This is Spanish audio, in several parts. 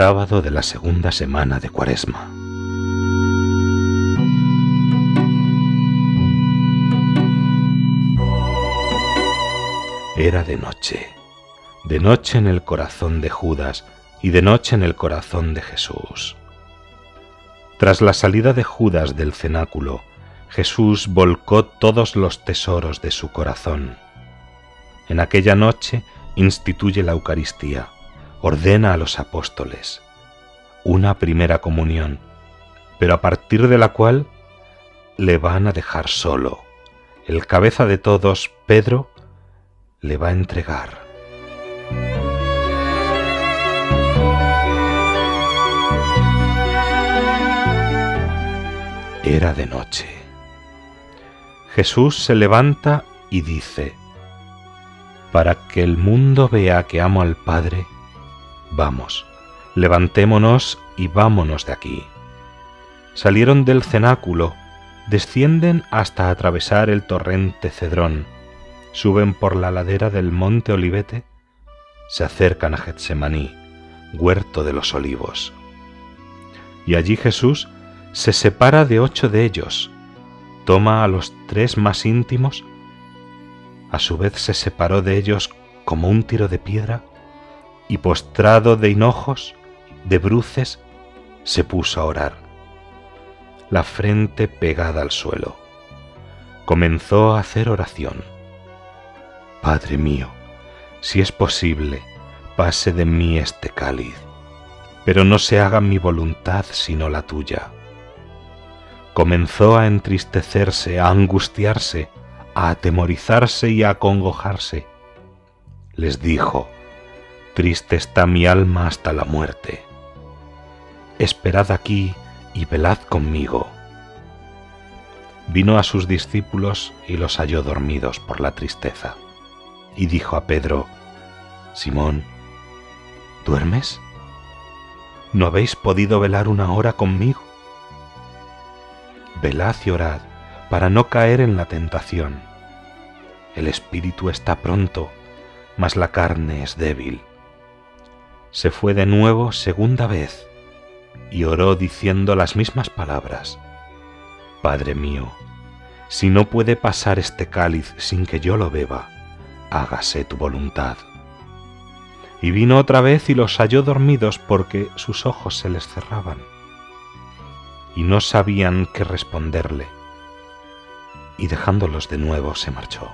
Sábado de la segunda semana de Cuaresma. Era de noche, de noche en el corazón de Judas y de noche en el corazón de Jesús. Tras la salida de Judas del cenáculo, Jesús volcó todos los tesoros de su corazón. En aquella noche instituye la Eucaristía ordena a los apóstoles una primera comunión, pero a partir de la cual le van a dejar solo. El cabeza de todos, Pedro, le va a entregar. Era de noche. Jesús se levanta y dice, para que el mundo vea que amo al Padre, Vamos, levantémonos y vámonos de aquí. Salieron del cenáculo, descienden hasta atravesar el torrente Cedrón, suben por la ladera del monte Olivete, se acercan a Getsemaní, huerto de los olivos. Y allí Jesús se separa de ocho de ellos, toma a los tres más íntimos, a su vez se separó de ellos como un tiro de piedra y postrado de hinojos, de bruces, se puso a orar, la frente pegada al suelo. Comenzó a hacer oración. Padre mío, si es posible, pase de mí este cáliz, pero no se haga mi voluntad sino la tuya. Comenzó a entristecerse, a angustiarse, a atemorizarse y a acongojarse. Les dijo, Triste está mi alma hasta la muerte. Esperad aquí y velad conmigo. Vino a sus discípulos y los halló dormidos por la tristeza. Y dijo a Pedro, Simón, ¿duermes? ¿No habéis podido velar una hora conmigo? Velad y orad para no caer en la tentación. El espíritu está pronto, mas la carne es débil se fue de nuevo segunda vez y oró diciendo las mismas palabras. Padre mío, si no puede pasar este cáliz sin que yo lo beba, hágase tu voluntad. Y vino otra vez y los halló dormidos porque sus ojos se les cerraban, y no sabían qué responderle. Y dejándolos de nuevo se marchó,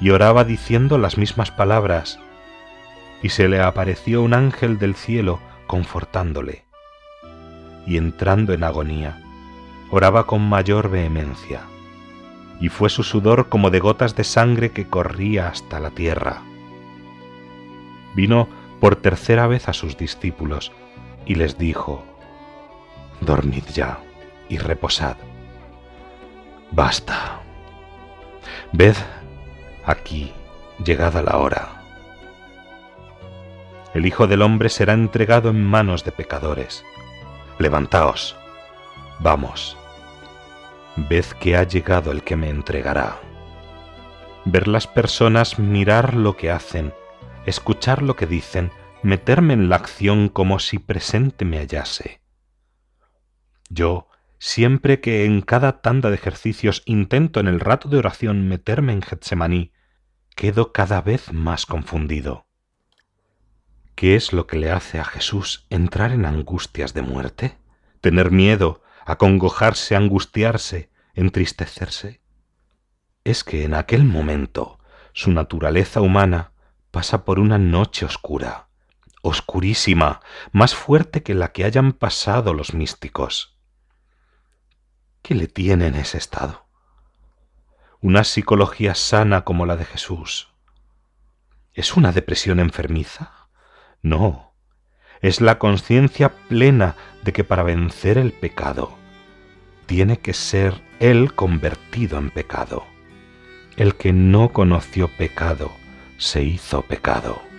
y oraba diciendo las mismas palabras, y se le apareció un ángel del cielo confortándole. Y entrando en agonía, oraba con mayor vehemencia, y fue su sudor como de gotas de sangre que corría hasta la tierra. Vino por tercera vez a sus discípulos y les dijo, Dormid ya y reposad. Basta. Ved aquí, llegada la hora el Hijo del Hombre será entregado en manos de pecadores. Levantaos, vamos, ved que ha llegado el que me entregará. Ver las personas, mirar lo que hacen, escuchar lo que dicen, meterme en la acción como si presente me hallase. Yo, siempre que en cada tanda de ejercicios intento en el rato de oración meterme en Getsemaní, quedo cada vez más confundido. ¿Qué es lo que le hace a Jesús entrar en angustias de muerte? ¿Tener miedo, acongojarse, angustiarse, entristecerse? Es que en aquel momento su naturaleza humana pasa por una noche oscura, oscurísima, más fuerte que la que hayan pasado los místicos. ¿Qué le tiene en ese estado? Una psicología sana como la de Jesús, ¿Es una depresión enfermiza? No, es la conciencia plena de que para vencer el pecado tiene que ser Él convertido en pecado. El que no conoció pecado se hizo pecado